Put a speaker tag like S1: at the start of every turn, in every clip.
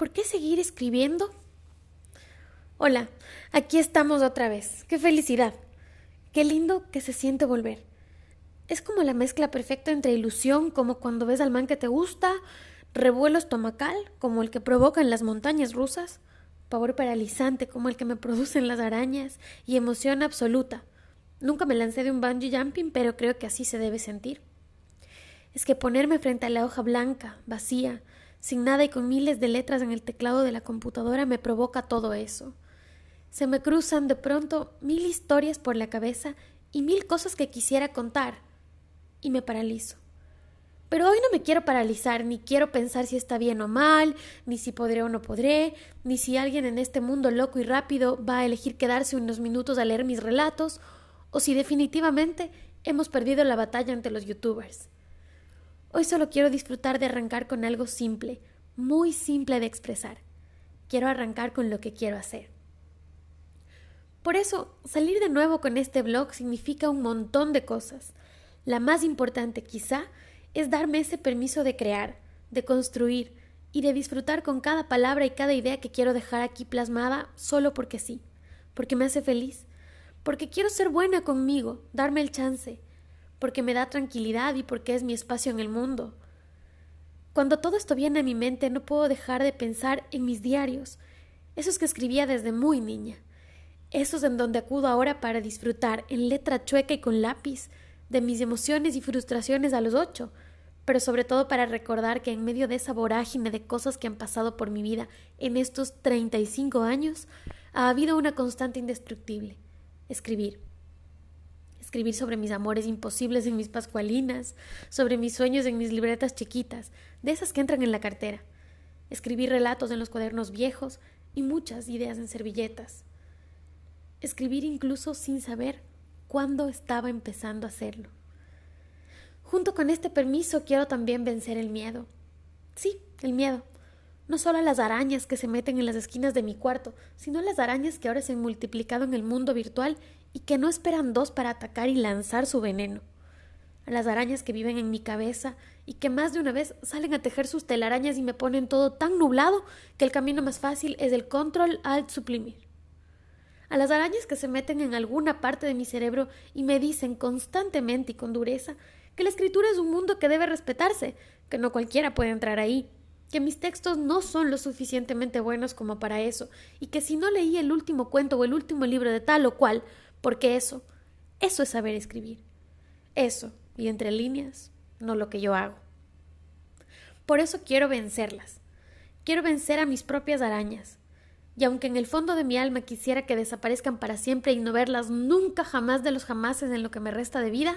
S1: ¿Por qué seguir escribiendo? Hola, aquí estamos otra vez. ¡Qué felicidad! Qué lindo que se siente volver. Es como la mezcla perfecta entre ilusión, como cuando ves al man que te gusta, revuelo estomacal, como el que provoca en las montañas rusas, pavor paralizante, como el que me producen las arañas, y emoción absoluta. Nunca me lancé de un bungee jumping, pero creo que así se debe sentir. Es que ponerme frente a la hoja blanca, vacía, sin nada y con miles de letras en el teclado de la computadora me provoca todo eso. Se me cruzan de pronto mil historias por la cabeza y mil cosas que quisiera contar, y me paralizo. Pero hoy no me quiero paralizar, ni quiero pensar si está bien o mal, ni si podré o no podré, ni si alguien en este mundo loco y rápido va a elegir quedarse unos minutos a leer mis relatos, o si definitivamente hemos perdido la batalla ante los youtubers. Hoy solo quiero disfrutar de arrancar con algo simple, muy simple de expresar. Quiero arrancar con lo que quiero hacer. Por eso, salir de nuevo con este blog significa un montón de cosas. La más importante quizá es darme ese permiso de crear, de construir y de disfrutar con cada palabra y cada idea que quiero dejar aquí plasmada solo porque sí, porque me hace feliz, porque quiero ser buena conmigo, darme el chance, porque me da tranquilidad y porque es mi espacio en el mundo. Cuando todo esto viene a mi mente no puedo dejar de pensar en mis diarios, esos que escribía desde muy niña, esos en donde acudo ahora para disfrutar en letra chueca y con lápiz, de mis emociones y frustraciones a los ocho, pero sobre todo para recordar que en medio de esa vorágine de cosas que han pasado por mi vida en estos treinta y cinco años, ha habido una constante indestructible escribir. Escribir sobre mis amores imposibles en mis pascualinas, sobre mis sueños en mis libretas chiquitas, de esas que entran en la cartera. Escribir relatos en los cuadernos viejos y muchas ideas en servilletas. Escribir incluso sin saber cuando estaba empezando a hacerlo. Junto con este permiso quiero también vencer el miedo. Sí, el miedo. No solo a las arañas que se meten en las esquinas de mi cuarto, sino a las arañas que ahora se han multiplicado en el mundo virtual y que no esperan dos para atacar y lanzar su veneno. A las arañas que viven en mi cabeza y que más de una vez salen a tejer sus telarañas y me ponen todo tan nublado que el camino más fácil es el control alt suprimir a las arañas que se meten en alguna parte de mi cerebro y me dicen constantemente y con dureza que la escritura es un mundo que debe respetarse, que no cualquiera puede entrar ahí, que mis textos no son lo suficientemente buenos como para eso, y que si no leí el último cuento o el último libro de tal o cual, porque eso, eso es saber escribir. Eso, y entre líneas, no lo que yo hago. Por eso quiero vencerlas. Quiero vencer a mis propias arañas, y aunque en el fondo de mi alma quisiera que desaparezcan para siempre y no verlas nunca jamás de los jamases en lo que me resta de vida,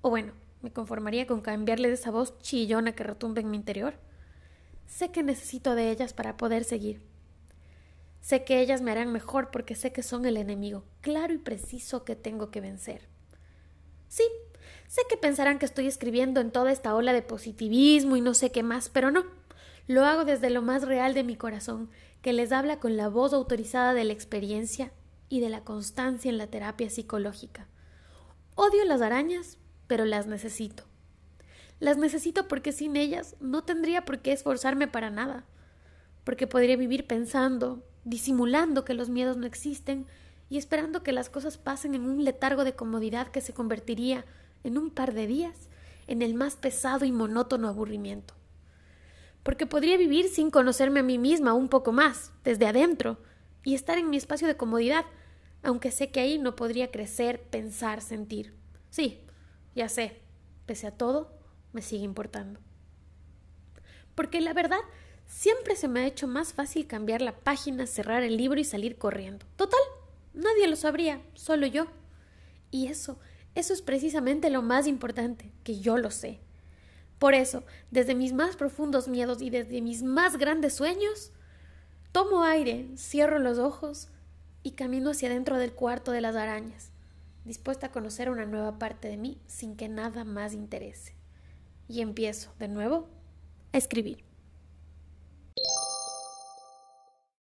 S1: o bueno, me conformaría con cambiarle de esa voz chillona que retumba en mi interior, sé que necesito de ellas para poder seguir. Sé que ellas me harán mejor porque sé que son el enemigo claro y preciso que tengo que vencer. Sí, sé que pensarán que estoy escribiendo en toda esta ola de positivismo y no sé qué más, pero no. Lo hago desde lo más real de mi corazón que les habla con la voz autorizada de la experiencia y de la constancia en la terapia psicológica. Odio las arañas, pero las necesito. Las necesito porque sin ellas no tendría por qué esforzarme para nada, porque podría vivir pensando, disimulando que los miedos no existen y esperando que las cosas pasen en un letargo de comodidad que se convertiría, en un par de días, en el más pesado y monótono aburrimiento porque podría vivir sin conocerme a mí misma un poco más, desde adentro, y estar en mi espacio de comodidad, aunque sé que ahí no podría crecer, pensar, sentir. Sí, ya sé, pese a todo, me sigue importando. Porque la verdad, siempre se me ha hecho más fácil cambiar la página, cerrar el libro y salir corriendo. Total, nadie lo sabría, solo yo. Y eso, eso es precisamente lo más importante, que yo lo sé. Por eso, desde mis más profundos miedos y desde mis más grandes sueños, tomo aire, cierro los ojos y camino hacia dentro del cuarto de las arañas, dispuesta a conocer una nueva parte de mí sin que nada más interese. Y empiezo, de nuevo, a escribir.